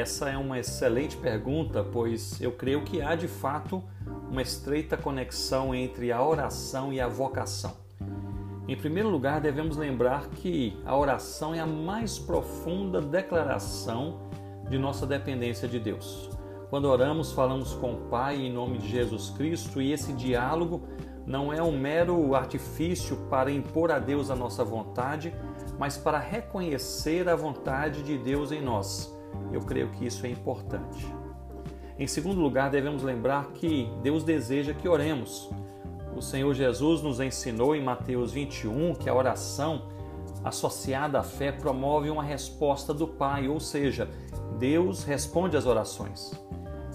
essa é uma excelente pergunta, pois eu creio que há de fato uma estreita conexão entre a oração e a vocação. Em primeiro lugar, devemos lembrar que a oração é a mais profunda declaração de nossa dependência de Deus. Quando oramos, falamos com o Pai em nome de Jesus Cristo e esse diálogo não é um mero artifício para impor a Deus a nossa vontade, mas para reconhecer a vontade de Deus em nós. Eu creio que isso é importante. Em segundo lugar, devemos lembrar que Deus deseja que oremos. O Senhor Jesus nos ensinou em Mateus 21 que a oração associada à fé promove uma resposta do Pai, ou seja, Deus responde às orações.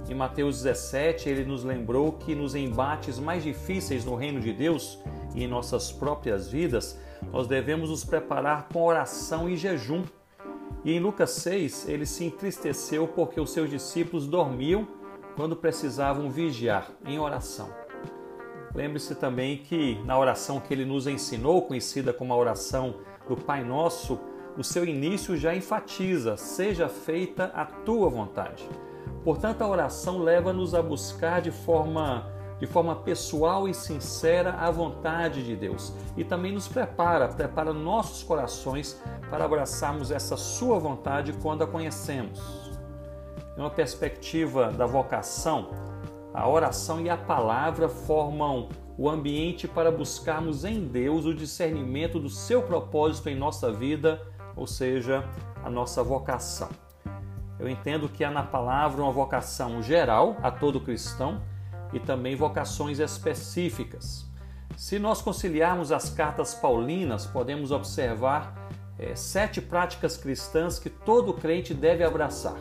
Em Mateus 17, ele nos lembrou que nos embates mais difíceis no reino de Deus e em nossas próprias vidas, nós devemos nos preparar com oração e jejum. E em Lucas 6, ele se entristeceu porque os seus discípulos dormiam quando precisavam vigiar em oração. Lembre-se também que na oração que ele nos ensinou, conhecida como a oração do Pai Nosso, o seu início já enfatiza: seja feita a tua vontade. Portanto, a oração leva-nos a buscar de forma, de forma pessoal e sincera a vontade de Deus e também nos prepara, prepara nossos corações para abraçarmos essa Sua vontade quando a conhecemos. Em uma perspectiva da vocação, a oração e a palavra formam o ambiente para buscarmos em Deus o discernimento do seu propósito em nossa vida, ou seja, a nossa vocação. Eu entendo que há na palavra uma vocação geral a todo cristão e também vocações específicas. Se nós conciliarmos as cartas paulinas, podemos observar é, sete práticas cristãs que todo crente deve abraçar.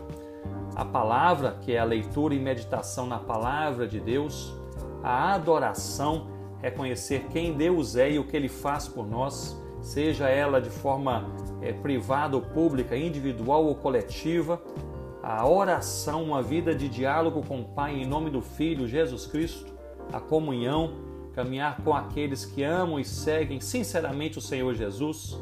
A palavra, que é a leitura e meditação na palavra de Deus, a adoração, reconhecer quem Deus é e o que Ele faz por nós, seja ela de forma é, privada ou pública, individual ou coletiva, a oração, uma vida de diálogo com o Pai em nome do Filho Jesus Cristo, a comunhão, caminhar com aqueles que amam e seguem sinceramente o Senhor Jesus,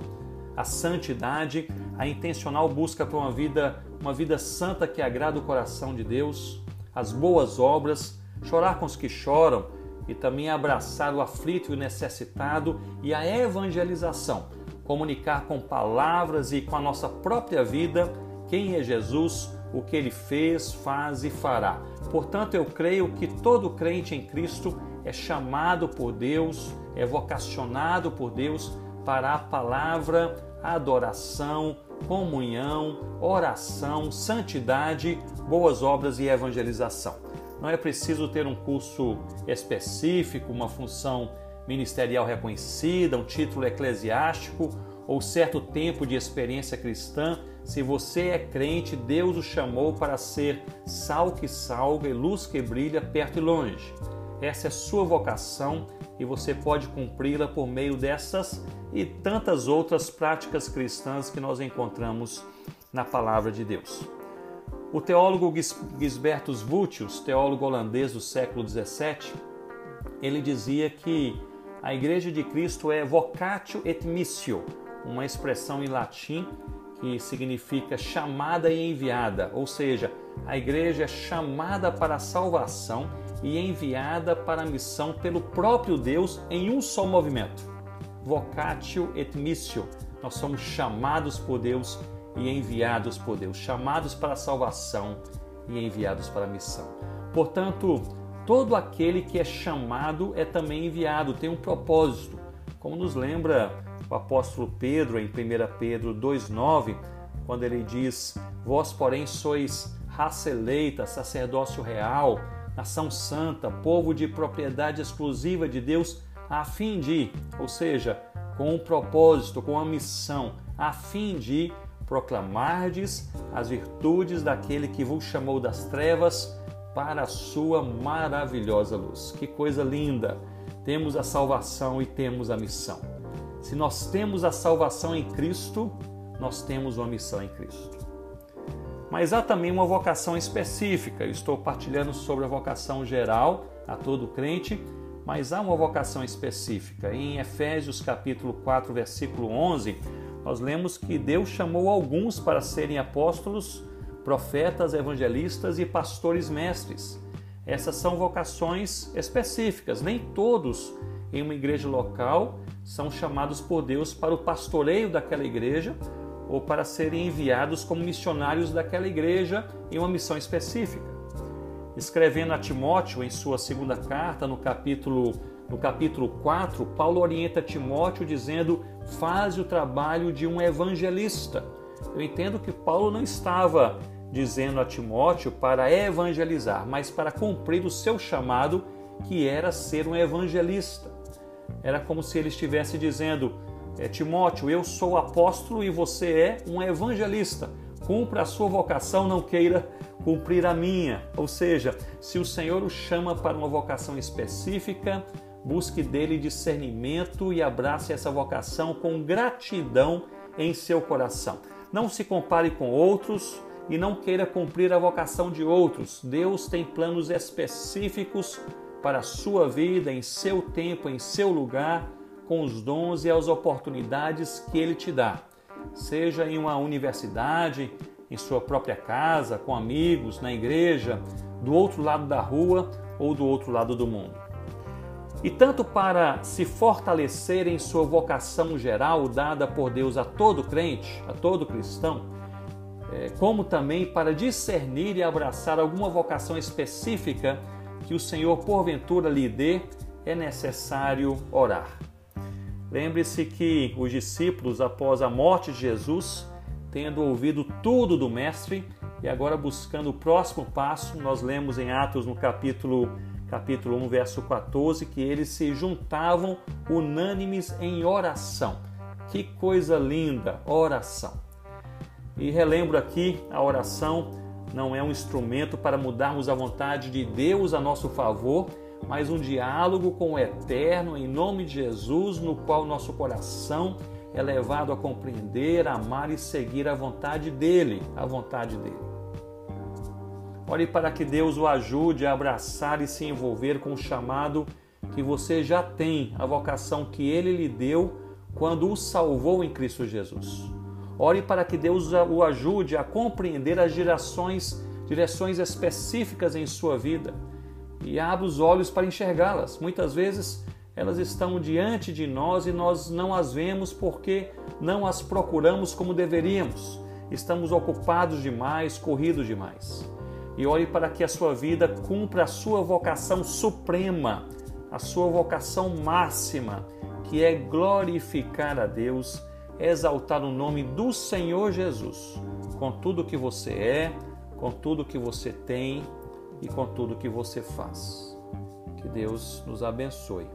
a santidade, a intencional busca por uma vida, uma vida santa que agrada o coração de Deus, as boas obras, chorar com os que choram e também abraçar o aflito e o necessitado e a evangelização, comunicar com palavras e com a nossa própria vida quem é Jesus, o que ele fez, faz e fará. Portanto, eu creio que todo crente em Cristo é chamado por Deus, é vocacionado por Deus para a palavra, adoração, comunhão, oração, santidade, boas obras e evangelização. Não é preciso ter um curso específico, uma função ministerial reconhecida, um título eclesiástico ou certo tempo de experiência cristã se você é crente, Deus o chamou para ser sal que salga e luz que brilha perto e longe. Essa é sua vocação e você pode cumpri-la por meio dessas e tantas outras práticas cristãs que nós encontramos na palavra de Deus. O teólogo Gisbertus Vultius, teólogo holandês do século XVII, ele dizia que a Igreja de Cristo é vocatio et missio, uma expressão em latim que significa chamada e enviada, ou seja, a igreja é chamada para a salvação e enviada para a missão pelo próprio Deus em um só movimento. Vocatio et missio. Nós somos chamados por Deus e enviados por Deus, chamados para a salvação e enviados para a missão. Portanto, todo aquele que é chamado é também enviado, tem um propósito. Como nos lembra o apóstolo Pedro, em 1 Pedro 2,9, quando ele diz: Vós, porém, sois raça eleita, sacerdócio real, nação santa, povo de propriedade exclusiva de Deus, a fim de, ou seja, com um propósito, com uma missão, a fim de proclamardes as virtudes daquele que vos chamou das trevas para a sua maravilhosa luz. Que coisa linda! Temos a salvação e temos a missão. Se nós temos a salvação em Cristo, nós temos uma missão em Cristo. Mas há também uma vocação específica. Eu estou partilhando sobre a vocação geral a todo crente, mas há uma vocação específica. Em Efésios capítulo 4, versículo 11, nós lemos que Deus chamou alguns para serem apóstolos, profetas, evangelistas e pastores mestres. Essas são vocações específicas, nem todos em uma igreja local são chamados por Deus para o pastoreio daquela igreja ou para serem enviados como missionários daquela igreja em uma missão específica. Escrevendo a Timóteo em sua segunda carta, no capítulo, no capítulo 4, Paulo orienta Timóteo dizendo: faz o trabalho de um evangelista. Eu entendo que Paulo não estava dizendo a Timóteo para evangelizar, mas para cumprir o seu chamado, que era ser um evangelista. Era como se ele estivesse dizendo: é, Timóteo, eu sou apóstolo e você é um evangelista. Cumpra a sua vocação, não queira cumprir a minha. Ou seja, se o Senhor o chama para uma vocação específica, busque dele discernimento e abrace essa vocação com gratidão em seu coração. Não se compare com outros e não queira cumprir a vocação de outros. Deus tem planos específicos para a sua vida, em seu tempo, em seu lugar, com os dons e as oportunidades que Ele te dá. Seja em uma universidade, em sua própria casa, com amigos, na igreja, do outro lado da rua ou do outro lado do mundo. E tanto para se fortalecer em sua vocação geral dada por Deus a todo crente, a todo cristão, é, como também para discernir e abraçar alguma vocação específica que o Senhor porventura lhe dê, é necessário orar. Lembre-se que os discípulos, após a morte de Jesus, tendo ouvido tudo do Mestre e agora buscando o próximo passo, nós lemos em Atos no capítulo, capítulo 1, verso 14, que eles se juntavam unânimes em oração. Que coisa linda, oração. E relembro aqui a oração não é um instrumento para mudarmos a vontade de Deus a nosso favor, mas um diálogo com o Eterno em nome de Jesus, no qual nosso coração é levado a compreender, amar e seguir a vontade dele, a vontade dele. Ore para que Deus o ajude a abraçar e se envolver com o chamado que você já tem, a vocação que ele lhe deu quando o salvou em Cristo Jesus. Ore para que Deus o ajude a compreender as direções, direções específicas em sua vida e abra os olhos para enxergá-las. Muitas vezes elas estão diante de nós e nós não as vemos porque não as procuramos como deveríamos. Estamos ocupados demais, corridos demais. E ore para que a sua vida cumpra a sua vocação suprema, a sua vocação máxima, que é glorificar a Deus exaltar o nome do Senhor Jesus, com tudo que você é, com tudo que você tem e com tudo que você faz. Que Deus nos abençoe.